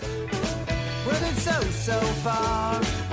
Well, it's so, so far.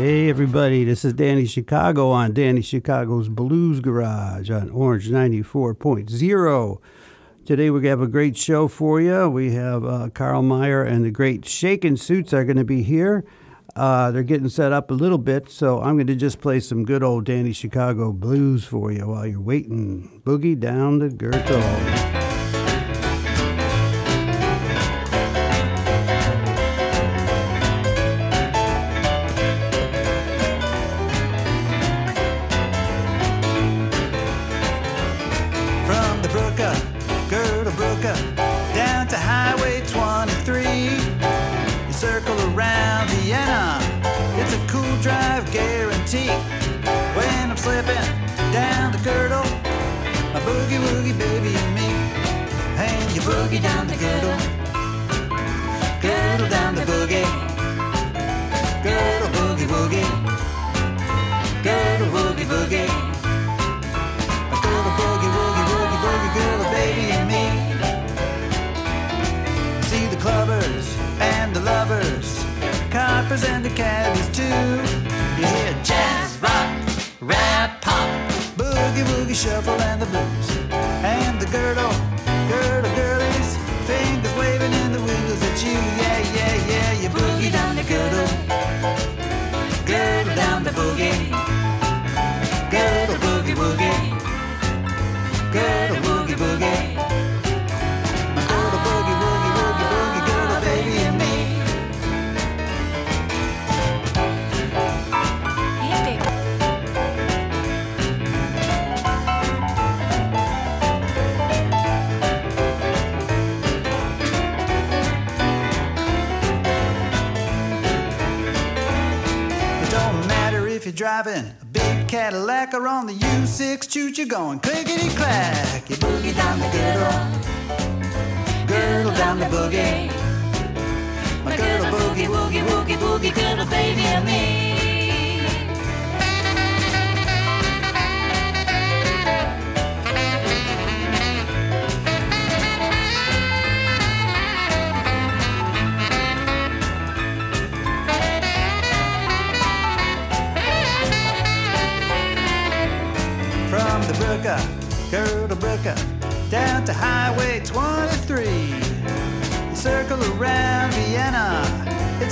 Hey everybody, this is Danny Chicago on Danny Chicago's Blues Garage on Orange 94.0. Today we're going to have a great show for you. We have uh, Carl Meyer and the great Shakin' Suits are going to be here. Uh, they're getting set up a little bit, so I'm going to just play some good old Danny Chicago blues for you while you're waiting. Boogie down the Gürtel. U6 choo you're going clickety clack.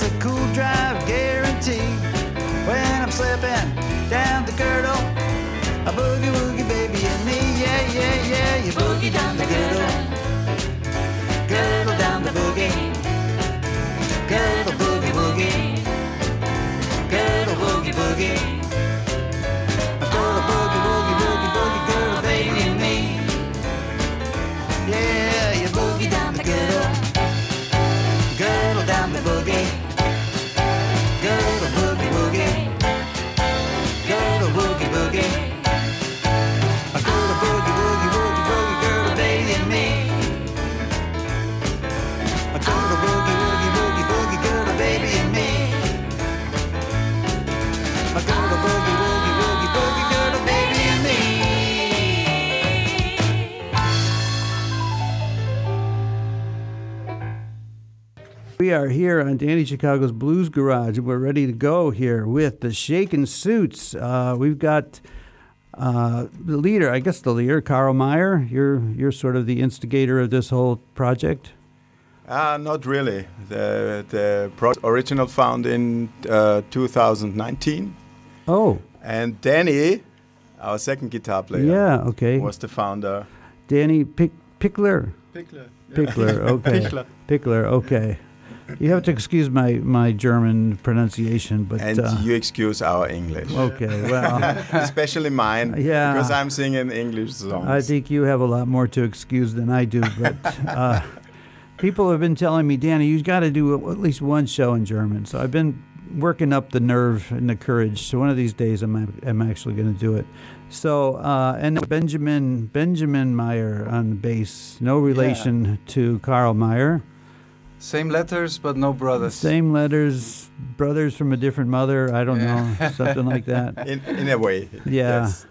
It's a cool drive We are here on Danny Chicago's Blues Garage, and we're ready to go here with the Shakin' Suits. Uh, we've got uh, the leader, I guess the leader, Carl Meyer. You're you're sort of the instigator of this whole project. Uh, not really. The the pro- original found in uh, 2019, Oh, and Danny, our second guitar player, yeah, okay. was the founder. Danny Pick, Pickler. Pickler. Pickler, okay. Pickler. Pickler, okay. You have to excuse my, my German pronunciation, but And uh, you excuse our English, okay. Well, especially mine, Yeah. because I'm singing English songs. I think you have a lot more to excuse than I do, but uh, people have been telling me, Danny, you've got to do at least one show in German. So I've been working up the nerve and the courage. So one of these days, I'm I'm actually going to do it. So uh, and Benjamin Benjamin Meyer on the bass, no relation to Carl Meyer. Same letters, but no brothers. Same letters, brothers from a different mother. I don't Yeah. know, something like that. In, in a way. Yeah. Yes.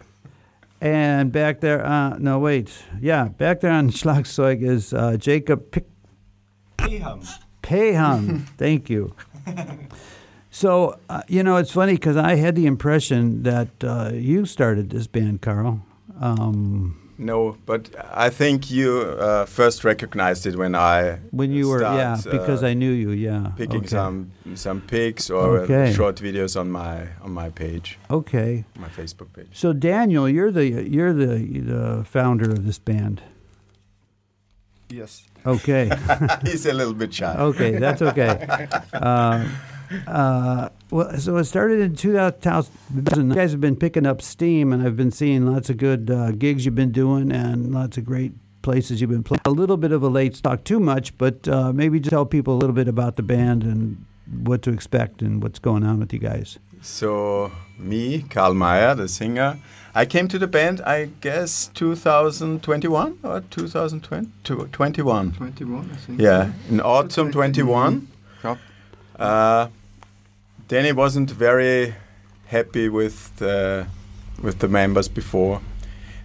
And back there, uh, no wait, yeah, back there on Schlagzeug is uh, Jacob Pick. Payham. Thank you. So, uh, you know, it's funny because I had the impression that uh, you started this band, Carl. Um, No, but I think you uh, first recognized it when I when you were, yeah, because uh, I knew you, yeah. picking okay. some some pics or uh, Okay. short videos on my on my page, Okay. my Facebook page. So, Daniel, you're the you're the the founder of this band. Yes. Okay. He's a little bit shy. Okay, that's okay. Uh, uh, well, so it started in 2000. You guys have been picking up steam, and I've been seeing lots of good uh, gigs you've been doing, and lots of great places you've been playing. A little bit of a late stock, too much, but uh, maybe just tell people a little bit about the band and what to expect and what's going on with you guys. So me, Karl Meyer, the singer, I came to the band, I guess 2021 or 2020, 21. 21, I think. Yeah, in autumn 21. Yep. Uh, Danny wasn't very happy with the with the members before,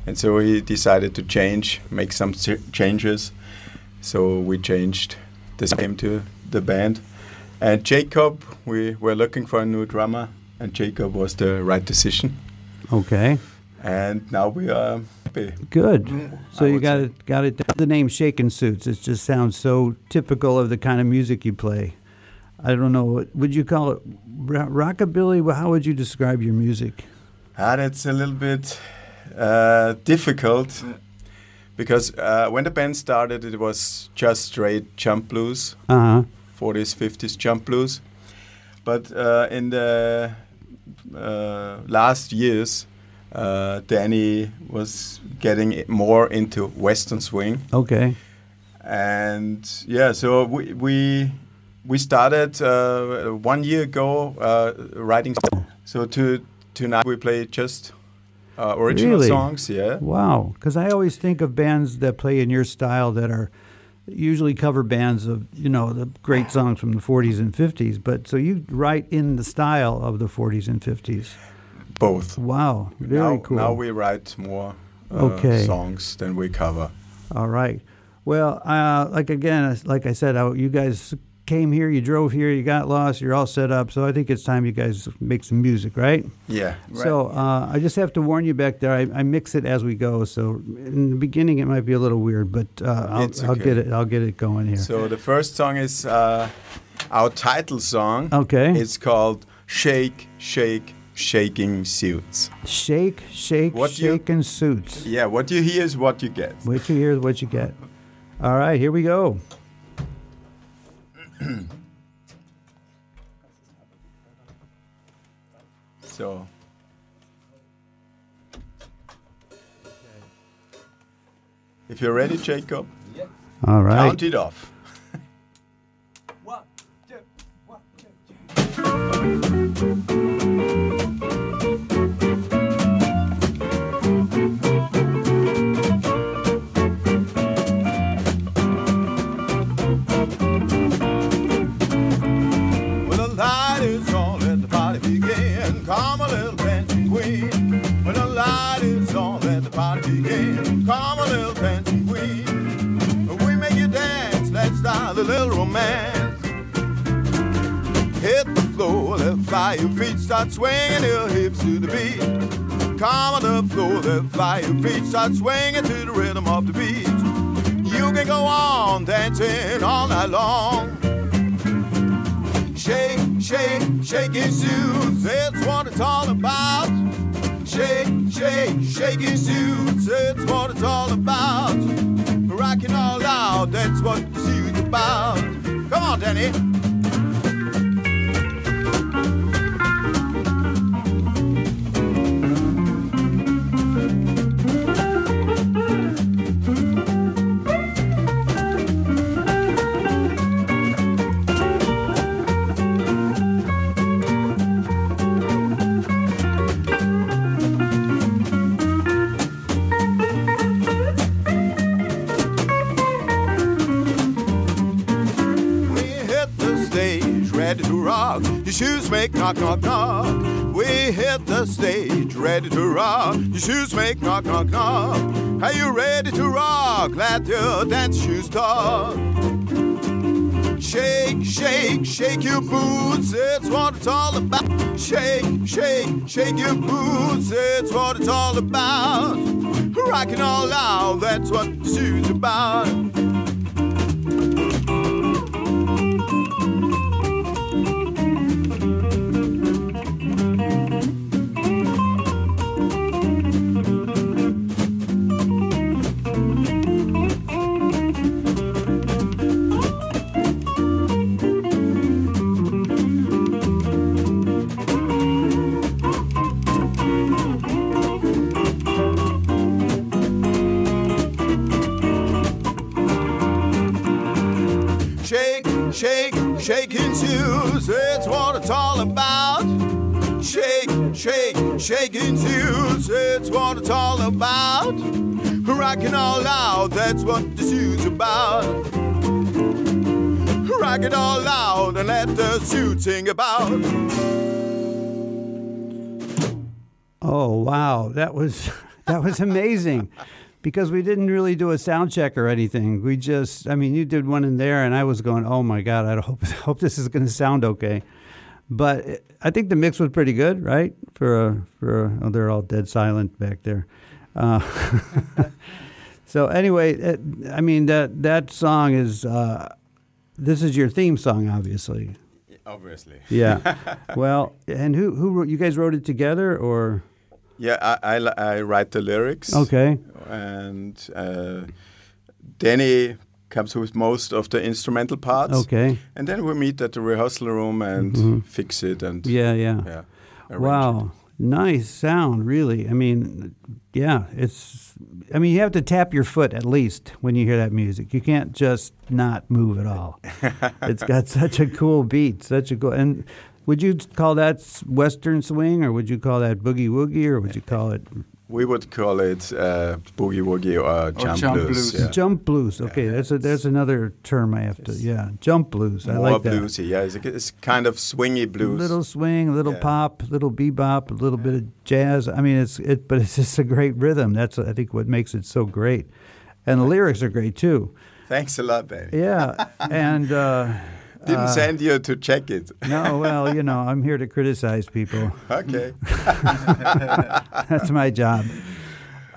and so he decided to change, make some changes. So we changed the name to the band. And Jacob, we were looking for a new drummer, and Jacob was the right decision. Okay, And now we are happy. good. Mm, so I you got say. it, got it. The name Shakin' Suits. It just sounds so typical of the kind of music you play. I don't know. Would you call it rockabilly? How would you describe your music? And it's a little bit uh, difficult because uh, when the band started, it was just straight jump blues, Uh huh. 40s, 50s jump blues. But uh, in the uh, last years, uh, Danny was getting more into Western swing, Okay. and yeah, so we we we started uh, one year ago uh, writing. So to tonight we play just uh, original Really? songs. Yeah. Wow. Because I always think of bands that play in your style that are usually cover bands of you know the great songs from the 40s and 50s. But so you write in the style of the 40s and 50s. Both. Wow. Very now, cool. now we write more uh, Okay. songs than we cover. All right. Well, uh, like again, like I said, I, you guys came here, you drove here, you got lost, you're all set up. So I think it's time you guys make some music, right? Yeah. So uh, I just have to warn you back there. I, I mix it as we go. So in the beginning, it might be a little weird, but uh, I'll, It's I'll get it. I'll get it going here. So the first song is uh, our title song. okay. It's called "Shake, Shake, Shaking Suits." shake, shake, What you- suits. Yeah, what you hear is what you get. What you hear is what you get. All right, here we go. So. If you're ready, Jacob, All right. count it off. Well, Hit the floor, let fly your feet, start swinging your hips to the beat. Come on the floor, let fly your feet, start swinging to the rhythm of the beat. You can go on dancing all night long. Shake, shake, shake your suits, that's what it's all about. Shake, shake, shake your suits, that's what it's all about. Rocking all out, that's what the suit's about. Come on, Danny. Knock, knock, knock. We hit the stage, ready to rock. Your shoes make knock, knock, knock. Are you ready to rock? Let your dance shoes talk. Shake, shake, shake your boots, it's what it's all about. Shake, shake, shake your boots, it's what it's all about. Rocking all out, that's what the shoes about. Shake, shaking shoes, it's what it's all about. Rocking all out, that's what the shoes about. Rock it all out and let the suit sing about. Oh wow, that was that was amazing. because we didn't really do a sound check or anything. We just, I mean, you did one in there, and I was going, "Oh my god, I hope hope this is going to sound okay." But I think the mix was pretty good, right? For a for a, oh, they're all dead silent back there. Uh, so anyway, it, I mean that that song is uh, this is your theme song, obviously. Obviously. Yeah. well, and who who wrote, you guys wrote it together or Yeah, I, I, I write the lyrics. okay? And uh, Danny comes with most of the instrumental parts. Okay. And then we meet at the rehearsal room and fix it and Mm-hmm. Yeah, yeah. yeah, Wow. Nice sound, really. I mean, yeah, it's I mean, you have to tap your foot at least when you hear that music. You can't just not move at all. it's got such a cool beat, such a cool and would you call that western swing or would you call that boogie woogie or would you call it it. We would call it uh, boogie woogie or jump, jump blues. blues. Yeah. jump blues? Okay, that's a, that's another term I have to. Yeah, jump blues. I More like that. bluesy. Yeah, it's, it's kind of swingy blues. Little swing, a little Yeah. pop, a little bebop, a little bit of jazz. I mean, it's it, but it's just a great rhythm. That's I think what makes it so great, and the lyrics are great too. Thanks a lot, baby. Yeah, and uh, Didn't send you to check it. no, well, you know, I'm here to criticize people. okay. That's my job.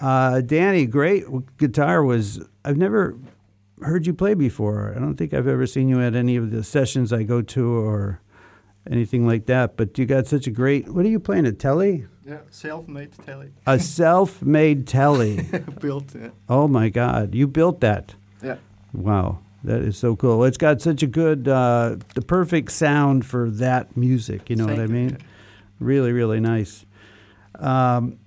Uh, Danny, great guitar was. I've never heard you play before. I don't think I've ever seen you at any of the sessions I go to or anything like that. But you got such a great. What are you playing? A telly? Yeah, self-made telly. A self-made telly. Built. Yeah. Oh my God! You built that. yeah. Wow, that is so cool. It's got such a good, uh, the perfect sound for that music. You know what I Thank you. mean? Really, really nice. Um,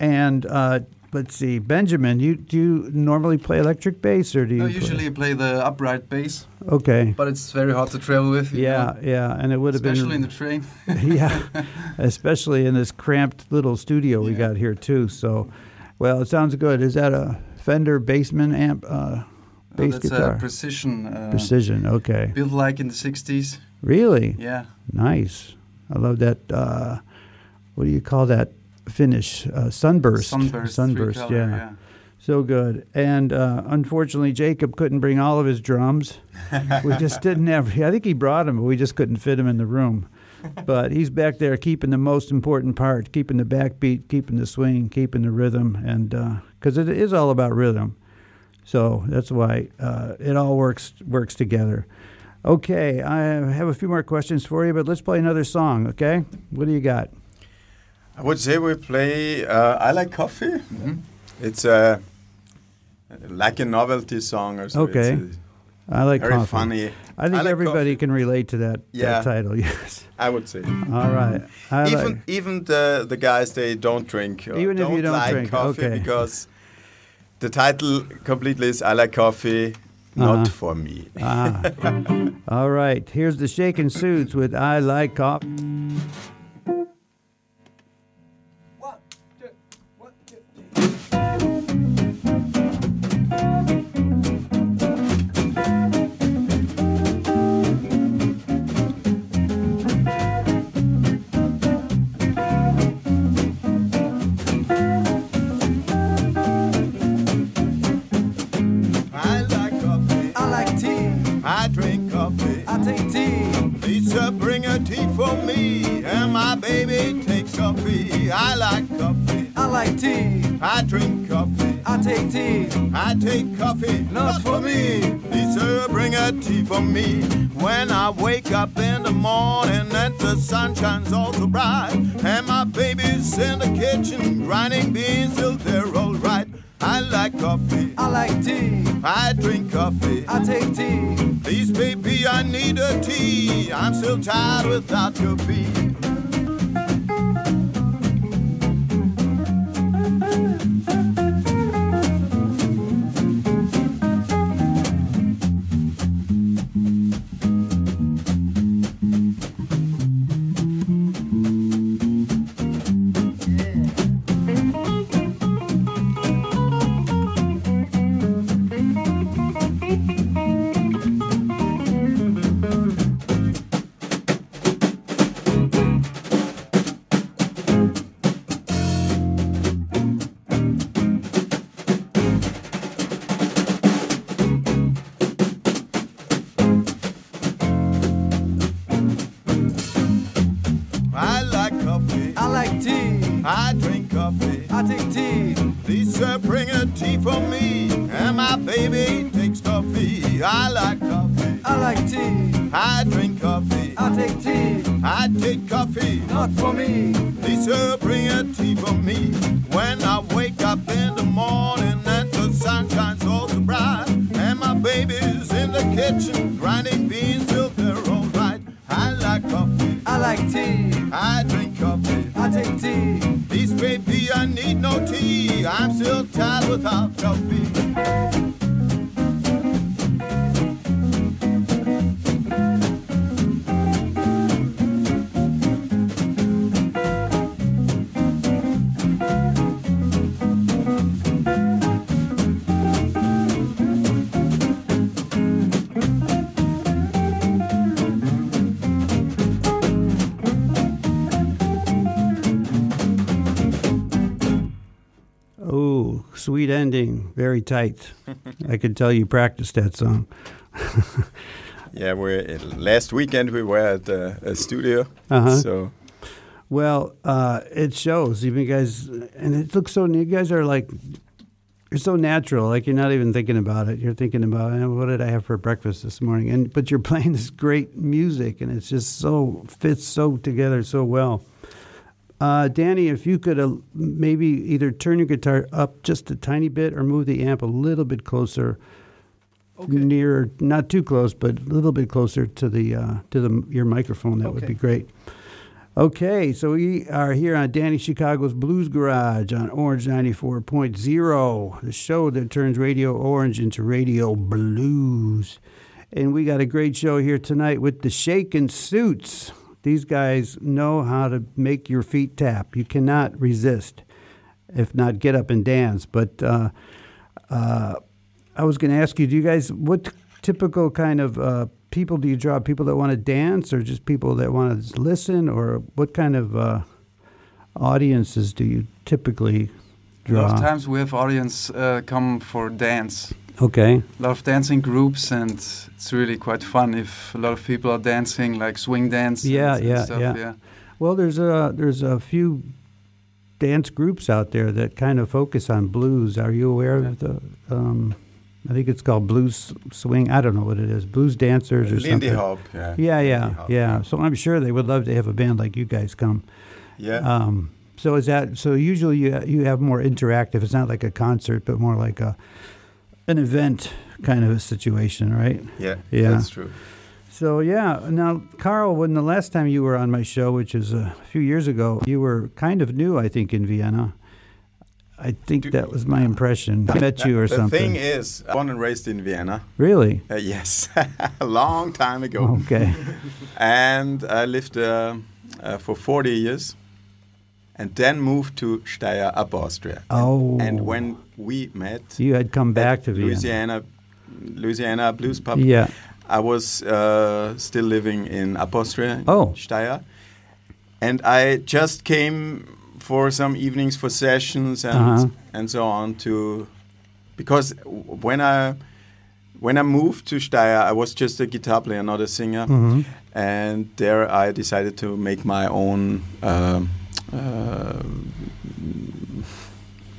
and uh, let's see, Benjamin, you do you normally play electric bass or do you? No, play- usually I play the upright bass, Okay. but it's very hard to travel with. you Yeah, know, yeah, and it would have been especially in the train. yeah, especially in this cramped little studio we Yeah. got here too. So, well, it sounds good. Is that a Fender Bassman amp? Uh, No, bass that's guitar. a precision. Uh, Precision. Okay. Built like in the 60s. Really? Yeah. Nice. I love that. Uh, what do you call that finish? Uh, sunburst. Sunburst. Sunburst. yeah. yeah. So good. And uh, unfortunately, Jacob couldn't bring all of his drums. we just didn't have. I think he brought them, but we just couldn't fit him in the room. But he's back there keeping the most important part, keeping the backbeat, keeping the swing, keeping the rhythm, and because it is all about rhythm. So that's why uh, it all works works together. Okay, I have a few more questions for you, but let's play another song. Okay, what do you got? I would say we play uh, I Like Coffee. Mm-hmm. It's a like a novelty song or so. Okay. I like very coffee. funny. I think like everybody coffee. can relate to that, Yeah. that title. Yes. I would say. All right. I even like, even the the guys they don't drink. Even if you don't like drink, coffee okay. because the title completely is I like coffee, not Uh-huh. for me. ah. All right. Here's the Shakin' Suits with I Like Coffee. My baby takes coffee. I like coffee. I like tea. I drink coffee. I take tea. I take coffee, Not for me. Please, sir, bring a tea for me. When I wake up in the morning and the sun shines all so bright, and my baby's in the kitchen grinding beans till they're all right. I like coffee. I like tea. I drink coffee. I take tea. Please, baby, I need a tea. I'm still tired without your feet. Sweet ending. Very tight. I could tell you practiced that song. Yeah, we're last weekend we were at uh, a studio. Uh-huh. So Well, uh, it shows. Even you guys, and it looks so. You guys are like, you're so natural. Like you're not even thinking about it. You're thinking about "Eh, what did I have for breakfast this morning, and but you're playing this great music, and it's just so fits so together so well. Uh, Danny, if you could uh, maybe either turn your guitar up just a tiny bit or move the amp a little bit closer, near, not too close, but a little bit closer to the uh, to the your microphone, that would be great. Okay, so we are here on Danny Chicago's Blues Garage on Orange 94.0, the show that turns Radio Orange into Radio Blues. And we got a great show here tonight with the Shakin' Suits. These guys know how to make your feet tap. You cannot resist, if not get up and dance. But uh, uh, I was going to ask you, do you guys, what typical kind of uh, people do you draw? People that want to dance or just people that want to listen? Or what kind of uh, audiences do you typically draw? A lot of times we have audience uh, come for dance. Okay. A lot of dancing groups, and it's really quite fun if a lot of people are dancing, like swing dance. and- Yeah, and yeah, stuff, yeah. Well, there's a, there's a few dance groups out there that kind of focus on blues. Are you aware of the, um, I think it's called Blues Swing. I don't know what it is. Blues Dancers or Lindy something. Hop. Yeah. Yeah, yeah, Lindy Hop, yeah. So I'm sure they would love to have a band like you guys come. Yeah. Um, so is that so? Usually you you have more interactive. It's not like a concert, but more like a an event kind of a situation, right? yeah. yeah. That's true. So yeah. Now, Carl, when the last time you were on my show, which is a few years ago, you were kind of new, I think, in Vienna. I think Do- that was my impression. I met you or the something. The thing is, born and raised in Vienna. really? Uh, yes, a long time ago. Okay. And I lived uh, uh, for 40 years and then moved to Steyr, Upper Austria. Oh. And when we met, You had come back to Vienna. Louisiana, Louisiana Blues Pub, Yeah. I was uh, still living in Upper Austria, in Oh. Steyr. And I just came for some evenings for sessions and Uh-huh. and so on to because when I when I moved to Steyr, I was just a guitar player, not a singer. Mhm. and there I decided to make my own. Um, uh,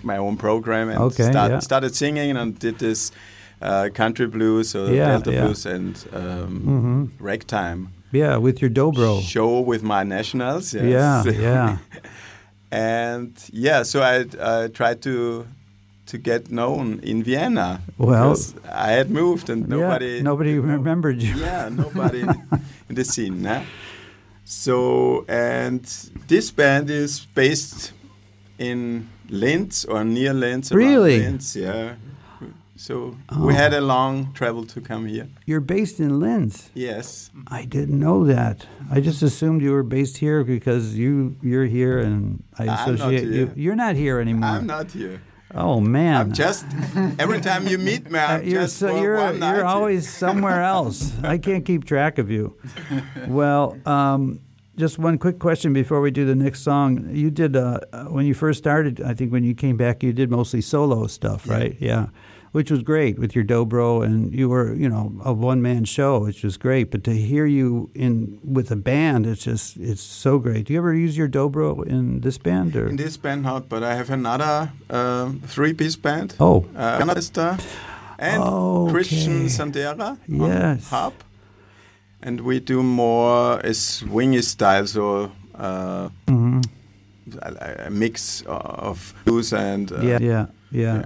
my own program and Okay, start, yeah. started singing and did this uh, country blues or Yeah, delta yeah. blues and um, Mhm. ragtime Yeah, with your dobro. show with my nationals. Yes. Yeah, yeah. and yeah, so I I tried to to get known in Vienna. Well- because I had moved and nobody yeah, nobody remembered you. yeah nobody in, in the scene. Nah? So and this band is based in Linz or near Linz. Really? Linz, yeah. So Oh. we had a oh. long travel to come here. You're based in Linz. Yes. I didn't know that. I just assumed you were based here because you you're here and I I'm not associate you. You're not here anymore. I'm not here. Oh man. I'm just every time you meet me, Uh, I'm you're just so you're you're always somewhere else. I can't keep track of you. Well, um, just one quick question before we do the next song. You did uh, uh, when you first started. I think when you came back, you did mostly solo stuff, Yeah. right? Yeah, which was great with your dobro, and you were you know a one man show, which was great. But to hear you in with a band, it's just it's so great. Do you ever use your dobro in this band or? in this band not, but I have another um, three-piece band. Oh. uh, and Okay. Christian Sandera Yes. on harp, and we do more a swingy style, so uh, Mhm. a, a mix of blues and uh, yeah, yeah, yeah, yeah.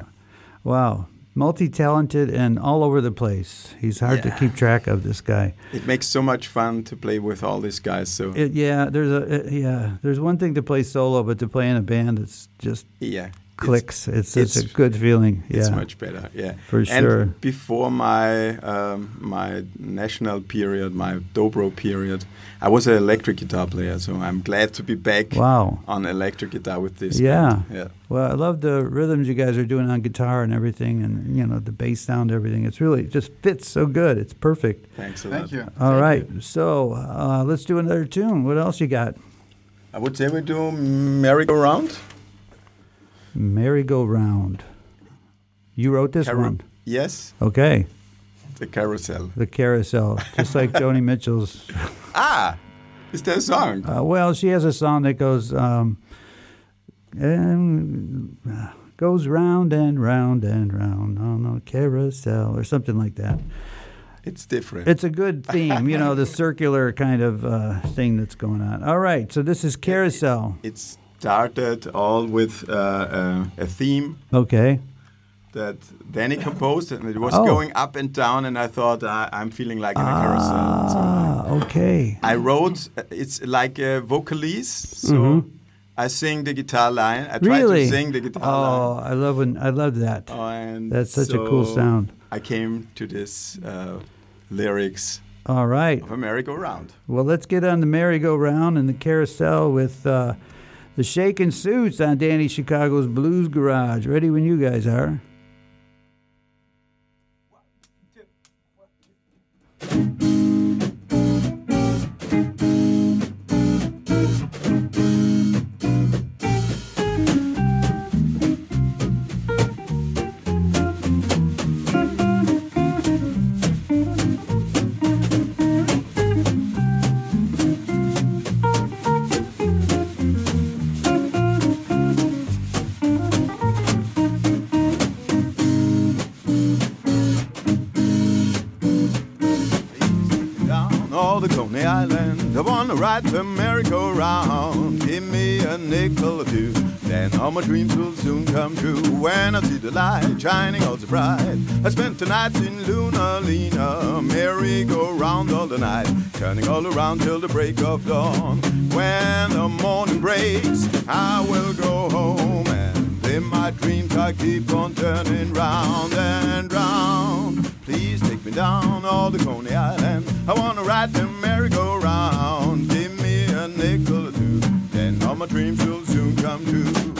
Wow, multi-talented and all over the place. He's hard to keep track of. This guy. It makes so much fun to play with all these guys. So It, yeah, there's a it- yeah. There's one thing to play solo, but to play in a band, it's just yeah, clicks. It's it's, it's- a good feeling. It's yeah, much better, yeah. For and sure. before my um, my national period, my dobro period, I was an electric guitar player. So I'm glad to be back Wow. on electric guitar with this. Yeah. band. yeah. Well, I love the rhythms you guys are doing on guitar and everything, and you know the bass sound, everything. It's really it just fits so good. It's perfect. Thanks a Thank lot. you. All Thank right, you. so uh, let's do another tune. What else you got? I would say we do merry-go-round. Merry-go-round. You wrote this one. Yes, Okay. the carousel. The carousel, just like Joni Mitchell's. Ah, is that a song? Uh, well, she has a song that goes, um, and, uh, goes round and round and round on a carousel or something like that. It's different. It's a good theme, you know, the circular kind of uh, thing that's going on. All right, so this is carousel. it started all with uh, uh, a theme Okay. that Danny composed, and it was Oh. going up and down, and I thought I, I'm feeling like in a carousel. So Ah, okay. I wrote. uh, It's like a vocalise, so I sing the guitar line. I try Mm-hmm. Really? to sing the guitar Oh, line. I love when I love that. Oh, and That's such a cool sound. I came to this uh, lyrics All right. of a merry-go-round. Well, let's get on the merry-go-round and the carousel with uh, the Shakin' Suits on Danny Chicago's Blues Garage. Ready when you guys are. Ride the merry-go-round. Give me a nickel or two, then all my dreams will soon come true. When I see the light shining all so bright, I spent the night in Luna Lena. Merry-go-round all the night, turning all around till the break of dawn. When the morning breaks, I will go home and in my dreams I keep on turning round and round. Please take me down all the Coney Island. I wanna ride the merry-go-round. Two, then all my dreams will soon come true.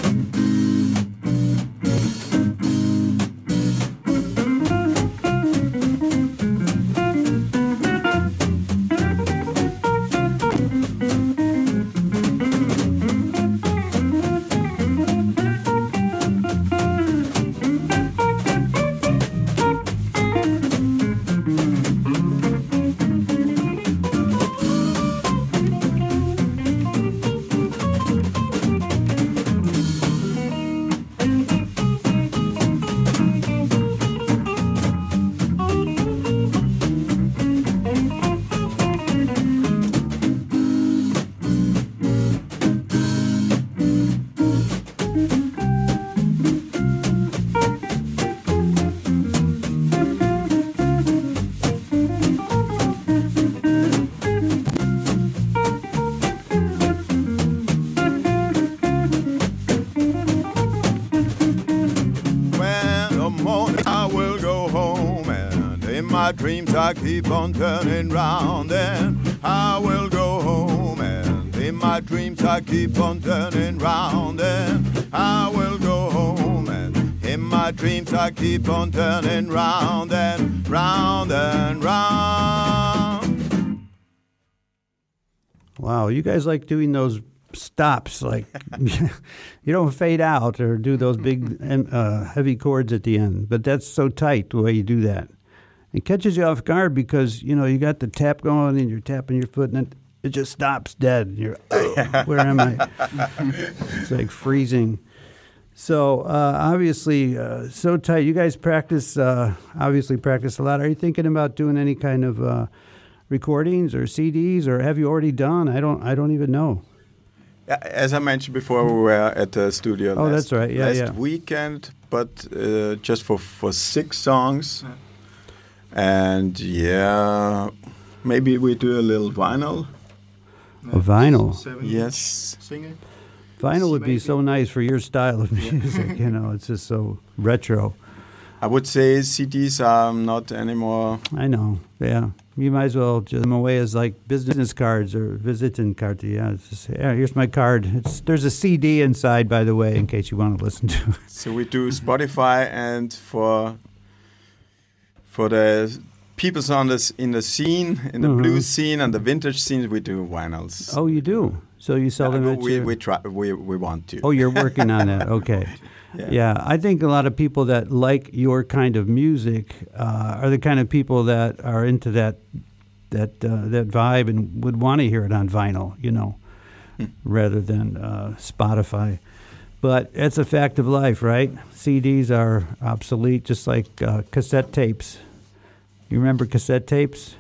I keep on turning round and I will go home and in my dreams I keep on turning round and I will go home and in my dreams I keep on turning round and round and round. Wow, you guys like doing those stops, like you don't fade out or do those big uh, heavy chords at the end. But that's so tight the way you do that. It catches you off guard because you know you got the tap going and you're tapping your foot and it, it just stops dead. And you're, oh, where am I? it's like freezing. So uh, obviously, uh, so tight. You guys practice, uh, obviously practice a lot. Are you thinking about doing any kind of uh, recordings or CDs, or have you already done? I don't. I don't even know. As I mentioned before, we were at the studio Oh, last, that's right. Yeah, last yeah. weekend, but uh, just for, for six songs. And yeah, maybe we do a little vinyl. A vinyl. Seven Yes. Singer. Vinyl would be so nice for your style of music. you know, it's just so retro. I would say CDs are um, not anymore. I know. Yeah, you might as well just them away as like business cards or visiting cards. Yeah, it's just, yeah, here's my card. It's there's a CD inside, by the way, in case you want to listen to it. So we do Spotify, and for for the people on this in the scene, in the Mhm. blues scene and the vintage scene, we do vinyls. Oh, you do. So you sell them Uh, we your- we try we we want to. Oh, you're working on that. Okay. Yeah. Yeah, I think a lot of people that like your kind of music uh, are the kind of people that are into that that uh, that vibe and would want to hear it on vinyl, you know, Hmm. rather than uh, Spotify. But it's a fact of life, right? CDs are obsolete, just like uh, cassette tapes. You remember cassette tapes?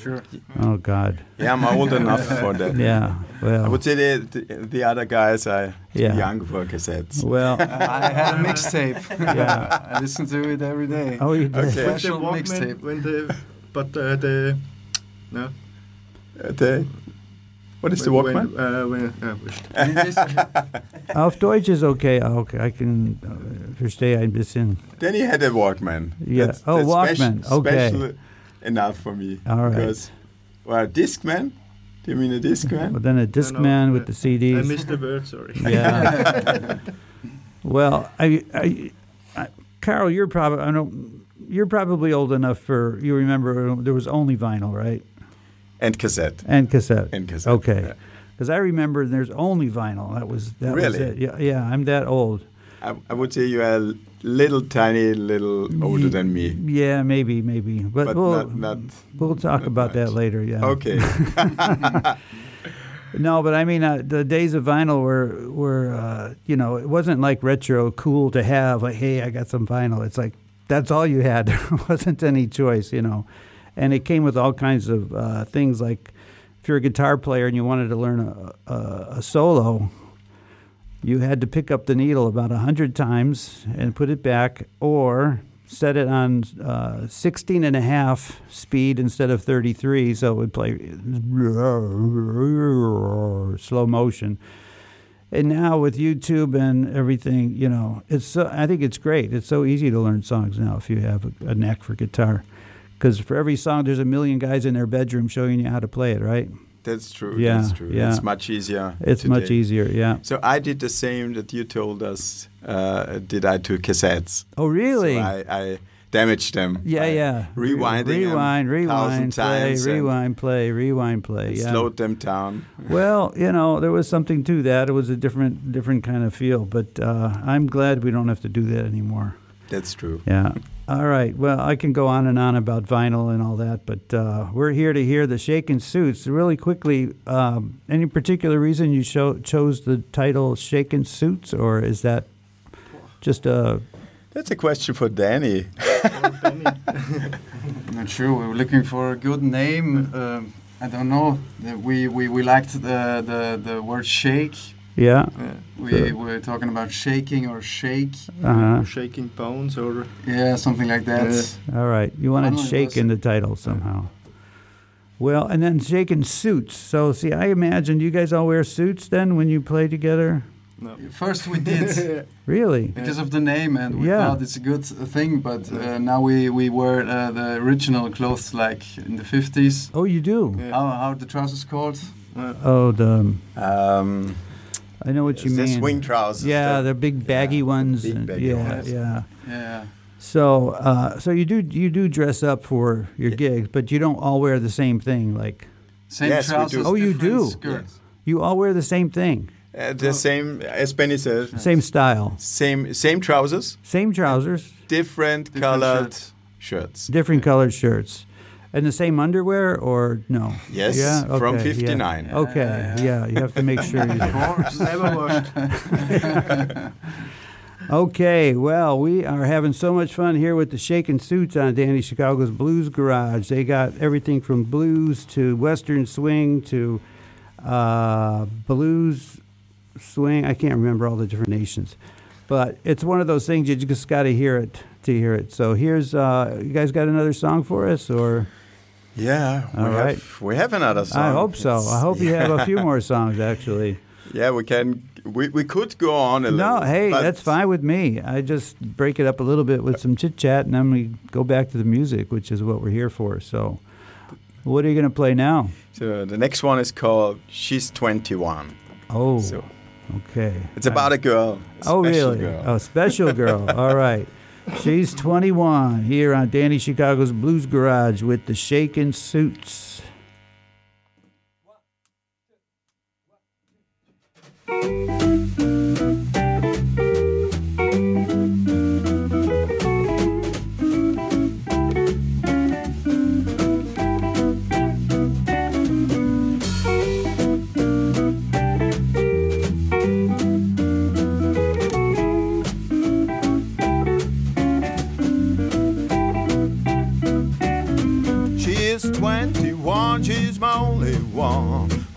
Sure. Oh God, Yeah, I'm old enough for that. yeah. Well, I would say the, the, the other guys are Yeah. young for cassettes. well. I had a mixtape. Yeah. I listen to it every day. Oh, you did. Okay. Special mixtape. when the but uh, the no. Uh, the, what is the when- Walkman? When, uh, when, uh, Auf Deutsch is okay. Okay, I can uh, verstehe ein bisschen. then he had a Walkman. Yeah. Oh, Walkman. Special, Okay. special enough for me. All right. Because, well, Discman? Do you mean a Discman? Well, then a no, Discman no, with uh, the CDs. I missed the word. Sorry. Yeah. well, I, I, I, Carl, you're probably I don't. You're probably old enough for you remember there was only vinyl, right? And cassette. And cassette. And cassette. Okay. yeah. Because I remember there's only vinyl. That was that was Really? it. Yeah, yeah. I'm that old. I, I would say you are a little tiny, little older than me. Yeah, maybe, maybe. But, But we'll not, not we'll talk not about that later. Yeah. okay. No, but I mean, uh, the days of vinyl were were uh, you know it wasn't like retro cool to have like hey I got some vinyl. It's like that's all you had. There wasn't any choice, you know, and it came with all kinds of uh, things like if you're a guitar player and you wanted to learn a, a, a solo, you had to pick up the needle about a hundred times and put it back, or set it on uh, 16 and a half speed instead of 33, so it would play slow motion. And now with YouTube and everything, you know, it's so, I think it's great. It's so easy to learn songs now if you have a, a knack for guitar. Because for every song, there's a million guys in their bedroom showing you how to play it, right? That's true. Yeah, That's true. yeah. It's much easier. It's much easier, yeah. So I did the same that you told us. Uh, did I to cassettes? Oh, really? So I, I damaged them. yeah, yeah. Rewinding them rewind, thousand rewind, play, rewind, play, rewind, play. Yeah. slowed them down. Well, you know, there was something to that. It was a different, different kind of feel. But uh, I'm glad we don't have to do that anymore. That's true. Yeah. All right. Well, I can go on and on about vinyl and all that, but uh, we're here to hear the Shakin' Suits. Really quickly, um, any particular reason you show, chose the title Shakin' Suits, or is that just a. That's a question for Danny. Not sure. We were looking for a good name. Um, I don't know. Uh, We we, we liked the, the, the word shake. Yeah. We Sure. were talking about shaking or shake. Uh-huh. Shaking bones or Yeah, something like that. All right. You wanted Finally shake in the title somehow. Well, and then shaking suits. So, see, I imagine you guys all wear suits then when you play together? No. First we did Really? because of the name, and we Yeah. thought it's a good uh, thing. But uh, now we we wear uh, the original clothes like in the 50s. Oh, you do? Yeah. How how are the trousers called? Uh, Oh, the Um, I know what you the mean. swing trousers. Yeah, the- they're big baggy yeah, ones. big baggy yeah, ones. yeah. Yeah. So, uh, so you do you do dress up for your Yeah. gigs, but you don't all wear the same thing. Like Same Yes, trousers. Oh, you do? Skirts. you all wear the same thing, Uh, the same, as Benny said, same style, same same trousers, same trousers, different, Different colored shirts. shirts. different colored shirts, and the same underwear, or no? Yes, Yeah. from okay, yeah. 59. Okay, Yeah, yeah, you have to make sure. you never washed. Okay, well, we are having so much fun here with the Shakin' Suits on Danny Chicago's Blues Garage. They got everything from blues to western swing to uh, blues swing. I can't remember all the different nations, but it's one of those things you just got to hear it to hear it. So here's uh, you guys got another song for us, or Yeah, we All have we have another song. I hope so. It's- I hope you have a few more songs actually. Yeah, we can. We, we could go on a No, little. hey, that's fine with me. I just break it up a little bit with some chit chat, and then we go back to the music, which is what we're here for. So, what are you going to play now? So the next one is called "She's 21." Oh, So okay. it's about a girl. a oh, special really? Girl. Oh, special girl. All right. She's 21 here on Danny Chicago's Blues Garage with the Shakin' Suits. She's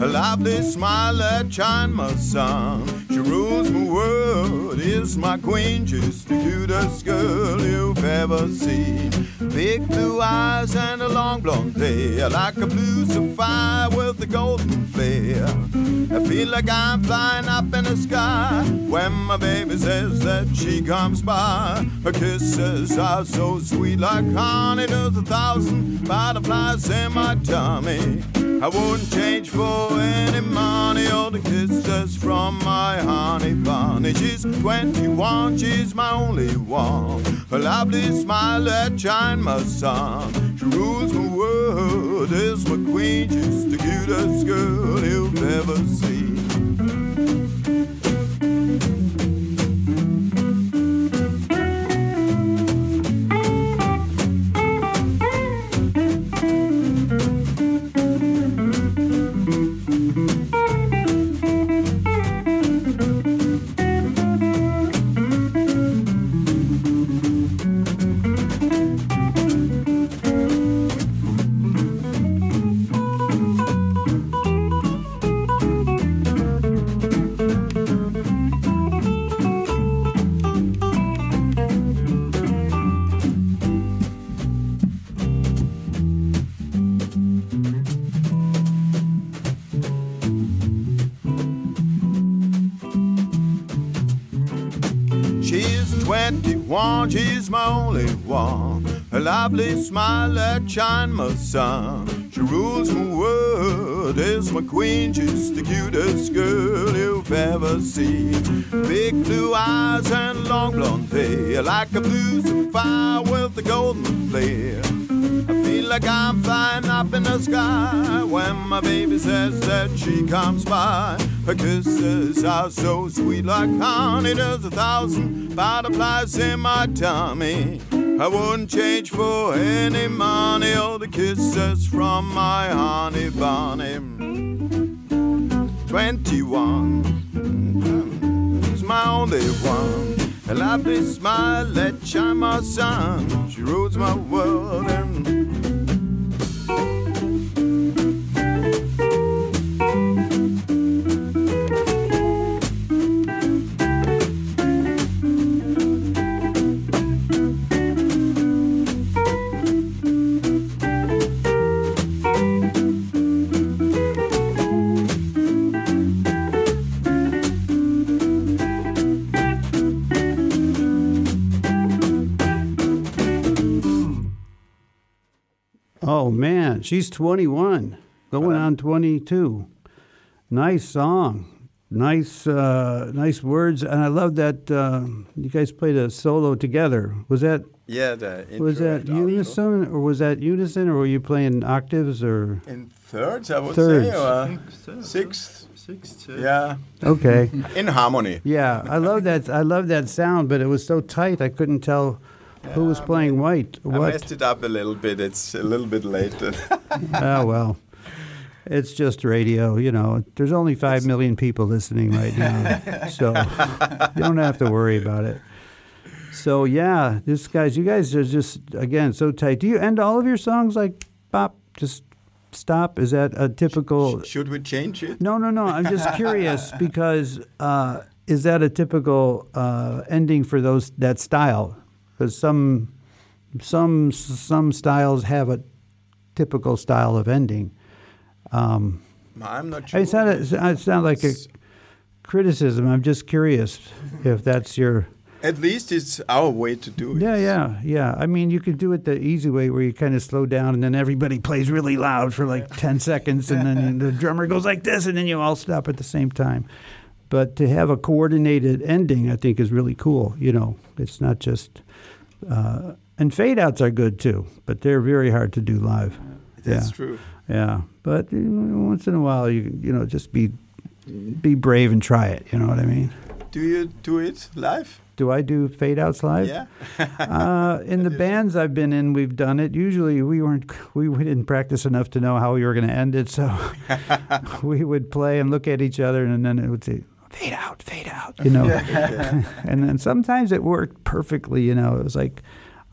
Her lovely smile that shine my sun. She rules is my queen. She's the cutest girl you've ever seen. Big blue eyes and a long blonde hair, like a blue sapphire with a golden flare. I feel like I'm flying up in the sky when my baby says that she comes by. Her kisses are so sweet, like honey. There's a thousand butterflies in my tummy. I wouldn't change for any money or the kisses from my honey She's 21, she's my only one. Her lovely smile that shine my sun. She rules my world, is my queen. She's the cutest girl you've ever seen. Lovely smile that shine my sun. She rules my world, is my queen. She's the cutest girl you've ever seen. Big blue eyes and long blonde hair, like a blue sapphire with a golden flare. I feel like I'm flying up in the sky when my baby says that she comes by. Her kisses are so sweet like honey. There's a thousand butterflies in my tummy. I wouldn't change for any money or the kisses from my honey bunny. 21 is my only one. A lovely smile that shine my sun. She rules my world and Oh man, she's 21, going on 22. Nice song, nice, uh, nice words, and I love that uh, you guys played a solo together. Was that Yeah, the was that and outro. unison, or was that unison, or were you playing octaves, or In thirds, I would Thirds. say, or sixth. Sixth. Yeah, okay? in harmony. Yeah, I love that. I love that sound, but it was so tight I couldn't tell who was playing white. I What? messed it up a little bit. It's a little bit late. oh well, it's just radio. You know, there's only five million people listening right now, so you don't have to worry about it. So yeah, this guys, you guys are just again so tight. Do you end all of your songs like bop? Just stop? Is that a typical? Should we change it? No, no, no. I'm just curious because uh, is that a typical uh, ending for those that style? Because some some some styles have a typical style of ending. Um, I'm not sure. it's not. A, it's not like a criticism. I'm just curious if that's your. At least it's our way to do it. Yeah, yeah, yeah. I mean, you could do it the easy way where you kind of slow down and then everybody plays really loud for like 10 seconds and then the drummer goes like this and then you all stop at the same time. But to have a coordinated ending, I think, is really cool. You know, it's not just. Uh, and fade outs are good too, but they're very hard to do live. That's yeah. true. Yeah, but you know, once in a while, you you know, just be be brave and try it. You know what I mean? Do you do it live? Do I do fade outs live? Yeah. uh, in the bands I've been in, we've done it. Usually, we weren't we, we didn't practice enough to know how we were going to end it, so we would play and look at each other, and then it would say fade out, fade out, you know. and then sometimes it worked perfectly, you know. It was like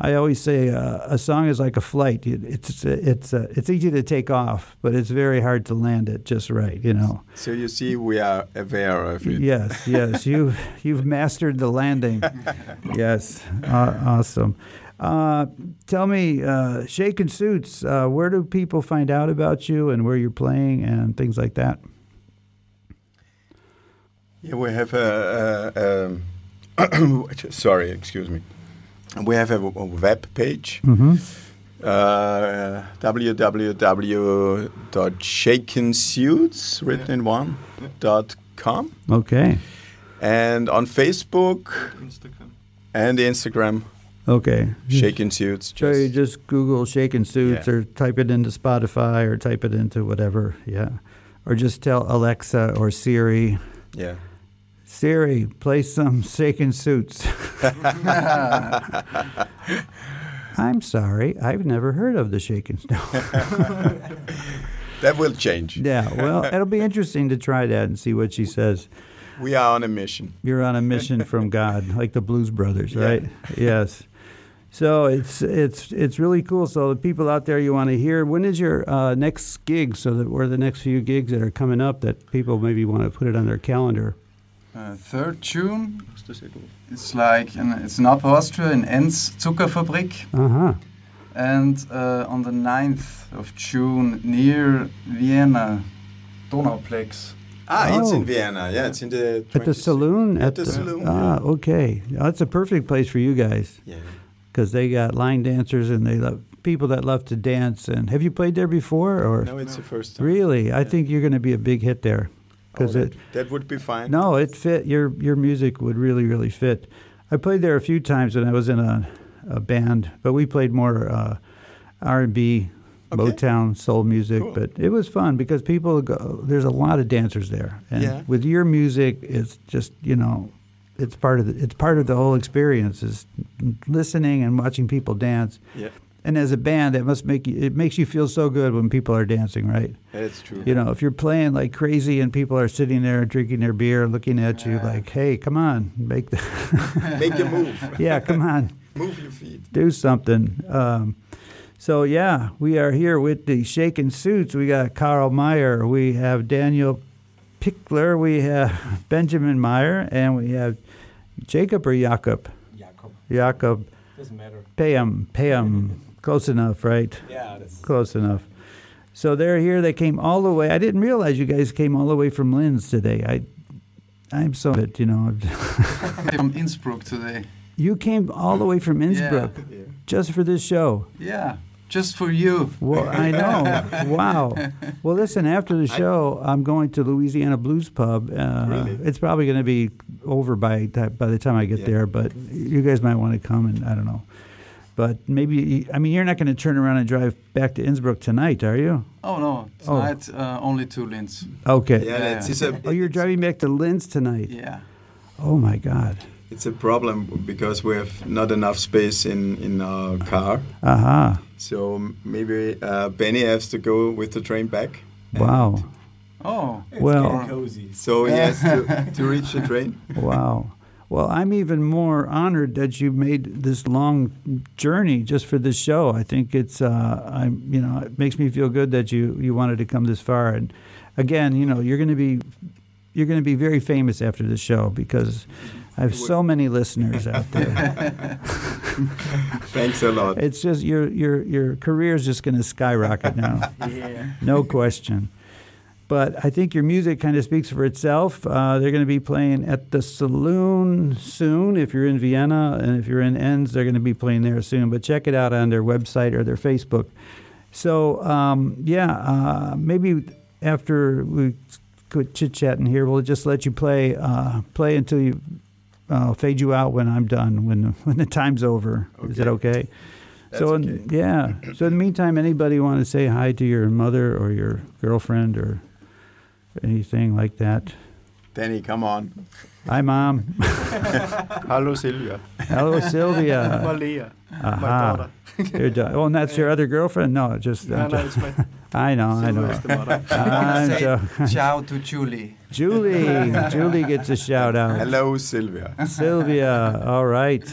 I always say, uh, a song is like a flight. You- It's it's uh, it's easy to take off, but it's very hard to land it just right, you know. So you see, we are aware of it. Yes, yes, you you've mastered the landing. yes, uh, awesome. Uh, tell me, uh, Shakin' Suits. Uh, where do people find out about you and where you're playing and things like that? Yeah, we have a. a, um sorry, excuse me. We have a, a web page. Mm-hmm. Uh, www.shakensuits, written in one, dot com. Okay, And on Facebook Instagram. and Instagram, okay. Shakin' Suits. So you Just, just Google Shakin' Suits Yeah. or type it into Spotify or type it into whatever. Yeah, or just tell Alexa or Siri. yeah. Siri, play some Shakin' Suits. I'm sorry, I've never heard of the Shaken No. That will change. Yeah, well, it'll be interesting to try that and see what she says. We are on a mission. You're on a mission from God, like the Blues Brothers, Yeah. right? Yes. So it's it's it's really cool. So the people out there you want to hear, when is your uh, next gig? So that where are the next few gigs that are coming up that people maybe want to put it on their calendar. Uh, third June, Hast du gut? it's like in, it's in Upper Austria in Enns Zuckerfabrik. Uh huh. And uh, on the 9th of June near Vienna, Donauplex. Ah, it's Oh. in Vienna. Yeah, it's in the. At the saloon. At the saloon, Ah, yeah. okay. That's a perfect place for you guys Yeah. because they got line dancers and they love people that love to dance. And have you played there before or? No, it's the first time. Really, I think you're going to be a big hit there because Oh, it. that, would be fine. No, it fit your your music would really really fit. I played there a few times when I was in a, a band, but we played more uh, R and B, Okay. Motown, soul music. Cool. But it was fun because people go. There's a lot of dancers there, and Yeah. with your music, it's just you know, it's part of the it's part of the whole experience is listening and watching people dance. Yeah, And as a band, it must make you, it makes you feel so good when people are dancing, right? that's true. You know, if you're playing like crazy and people are sitting there drinking their beer, looking at you like, "Hey, come on, make the Make a move. yeah, come on, move your feet. do something." Um, so yeah, we are here with the Shakin' Suits. We got Carl Meyer, we have Daniel Pickler, we have Benjamin Meyer, and we have Jacob or Jakob. Jakob. Jakob, Doesn't matter. pay him, pay him. Close enough, right? Yeah, that's Close enough. So they're here. They came all the way. I didn't realize you guys came all the way from Linz today. I, I'm so it. You know, From Innsbruck today. you came all the way from Innsbruck Yeah. just for this show. Yeah, just for you. Well, I know. wow. Well, listen. After the show, I'm going to Louisiana Blues Pub. Uh, Really? It's probably going to be over by by the time I get Yeah. there, but you guys might want to come, and I don't know. But maybe I mean you're not going to turn around and drive back to Innsbruck tonight, are you? Oh no, Oh. tonight uh, only two Linz. Okay. Yeah, Yeah. It's, it's a Oh, you're driving back to Linz tonight. Yeah. Oh my God. it's a problem because we have not enough space in in our car. Aha. So maybe uh, Benny has to go with the train back. Wow. Oh. Well. So he has to, to reach the train. Wow. Well, I'm even more honored that you made this long journey just for this show. I think it's, uh, I'm, you know, it makes me feel good that you you wanted to come this far. And again, you know, you're going to be, you're going to be very famous after the show because I have so many listeners out there. Thanks a lot. It's just your your your career is just going to skyrocket now. Yeah. no question. But I think your music kind of speaks for itself. Uh, they're going to be playing at the Saloon soon. If you're in Vienna and if you're in Enns, they're going to be playing there soon. But check it out on their website or their Facebook. So um, yeah, uh, maybe after we quit chit chatting here, we'll just let you play uh, play until you uh, fade you out when I'm done when when the time's over. Is that okay? so That's in- okay. yeah. So in the meantime, anybody want to say hi to your mother or your girlfriend or anything like that? Danny, come on. Hi, mom. Hello, Sylvia. Hello, Sylvia. Malia. My daughter. Your da- oh, and that's your other girlfriend? No, just No, no, it's my I know, I know. is the mother. I'm Say jo- ciao to Julie. Julie, Julie gets a shout out. Hello, Sylvia. Sylvia, all right.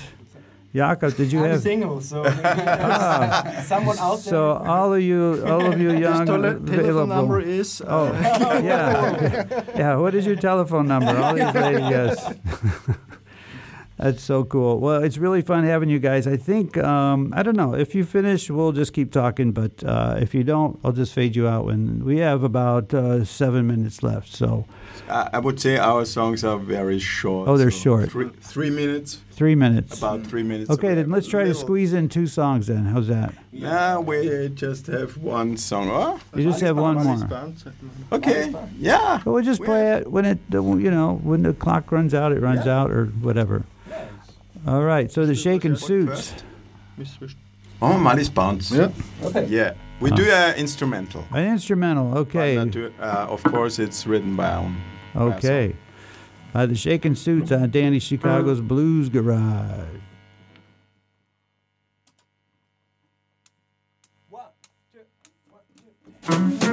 Jakob, did you I'm have? single, so Ah, someone out there. so all of you, all of you young, Tele- telephone number available. is. Oh, Uh, yeah, yeah. What is your telephone number? All these ladies, yes. That's so cool. Well, it's really fun having you guys. I think um, I don't know if you finish, we'll just keep talking. But uh, if you don't, I'll just fade you out. When we have about uh, seven minutes left, so I, I would say our songs are very short. Oh, they're so short. Three, three minutes, three minutes. about three minutes. Okay, then let's try to squeeze in two songs. Then how's that? Nah, we just have one song. Oh, You just have one more. Okay. Yeah. But we'll just play it when it, you know, when the clock runs out, it runs Yeah. out, or whatever. All right. So the Shakin' Suits. Oh, Malice Bounce. Yeah. Okay. Yeah. We oh. do an instrumental. An instrumental, okay. To, uh, of course, it's written by Alan. Okay. By uh, the Shakin' Suits on Danny Chicago's Blues Garage. One, two, one, two.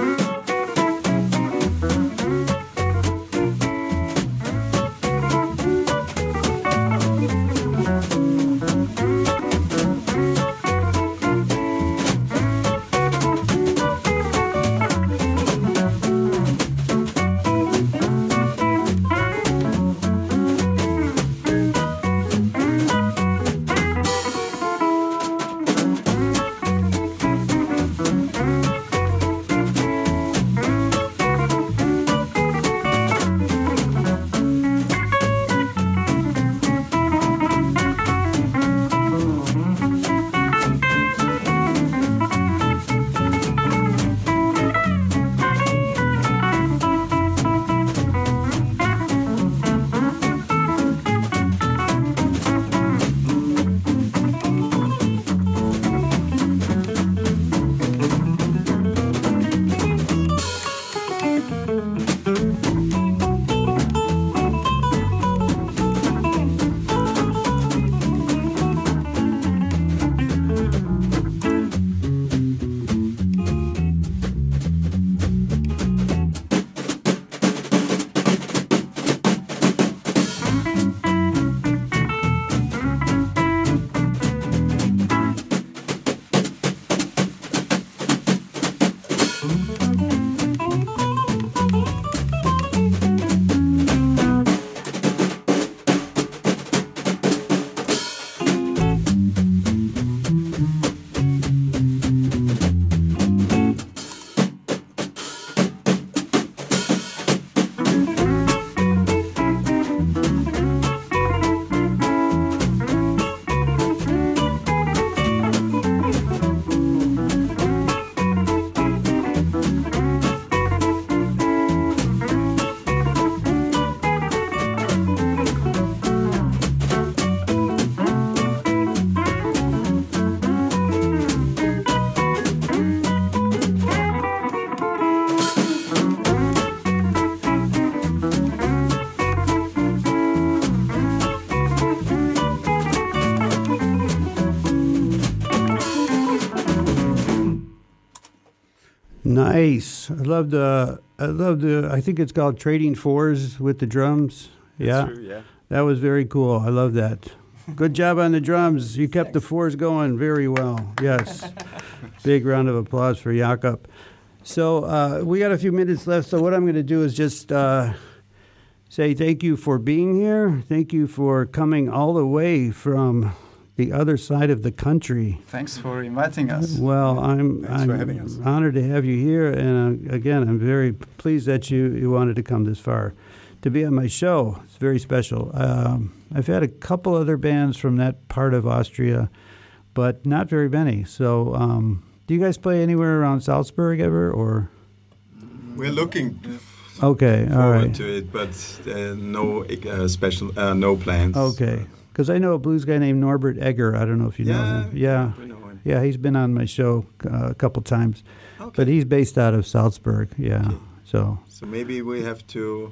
Nice. I love the. I love the. I think it's called trading fours with the drums. yeah, True, yeah. that was very cool. I love that. Good job on the drums. You kept the fours going very well. Yes. Big round of applause for Jakob. So uh, we got a few minutes left. So what I'm going to do is just uh, say thank you for being here. Thank you for coming all the way from the other side of the country. Thanks for inviting us. Well, I'm, I'm for having us. honored to have you here, and uh, again, I'm very pleased that you, you wanted to come this far to be on my show. It's very special. Um, I've had a couple other bands from that part of Austria, but not very many. So, um, do you guys play anywhere around Salzburg ever, or We're looking okay, all forward right, to it, but uh, no uh, special, uh, no plans. okay? Because I know a blues guy named Norbert Egger. I don't know if you know him. Yeah, know him. yeah, he's been on my show uh, a couple times, Okay. but he's based out of Salzburg. Yeah, Okay. so. So maybe we have to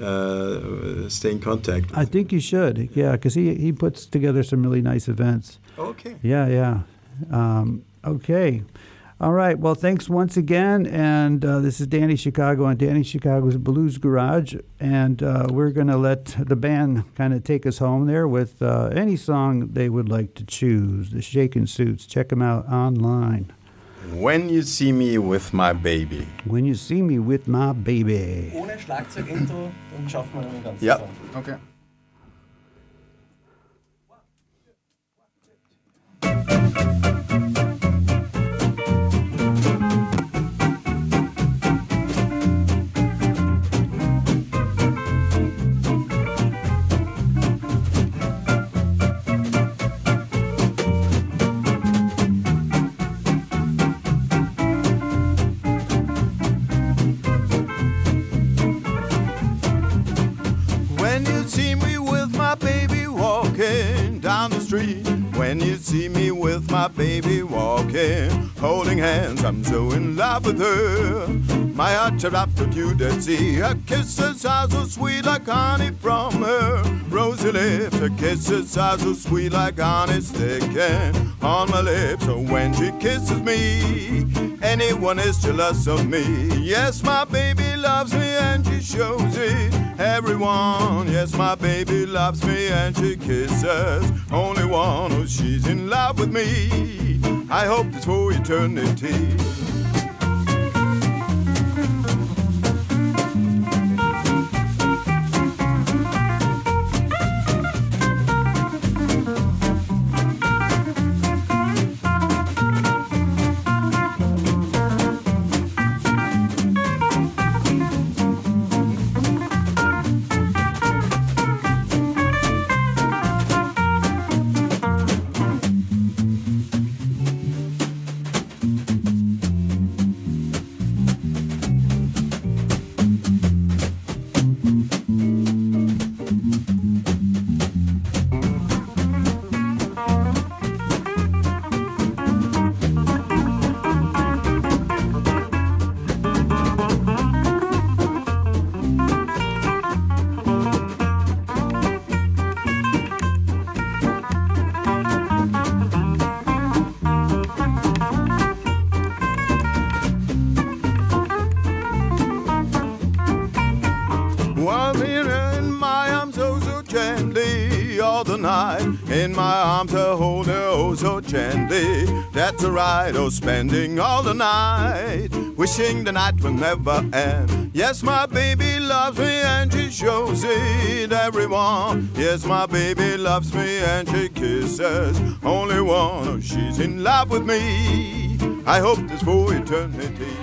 uh, stay in contact. I think you should, yeah, because he, he puts together some really nice events. okay. Yeah, yeah. Um, okay. All right. Well, thanks once again. And uh, this is Danny Chicago on Danny Chicago's Blues Garage. And uh, we're going to let the band kind of take us home there with uh, any song they would like to choose. The Shakin' Suits. Check them out online. When you see me with my baby. When you see me with my baby. Ohne Schlagzeug-Intro, dann schaffen wir den ganzen Ja. Song. Okay. Street, when you see me with my baby walking, holding hands, I'm so in love with her. My heart up to you that see her kisses are so sweet like honey from her rosy lips. Her kisses are so sweet like honey sticking on my lips. So when she kisses me, anyone is jealous of me. Yes, my baby loves me and she shows it. Everyone, yes, my baby loves me and she kisses only one. Oh, she's in love with me. I hope it's for eternity. Gently. That's alright, oh spending all the night, wishing the night will never end. Yes, my baby loves me and she shows it, everyone. Yes, my baby loves me and she kisses only one. Oh, she's in love with me. I hope this for eternity.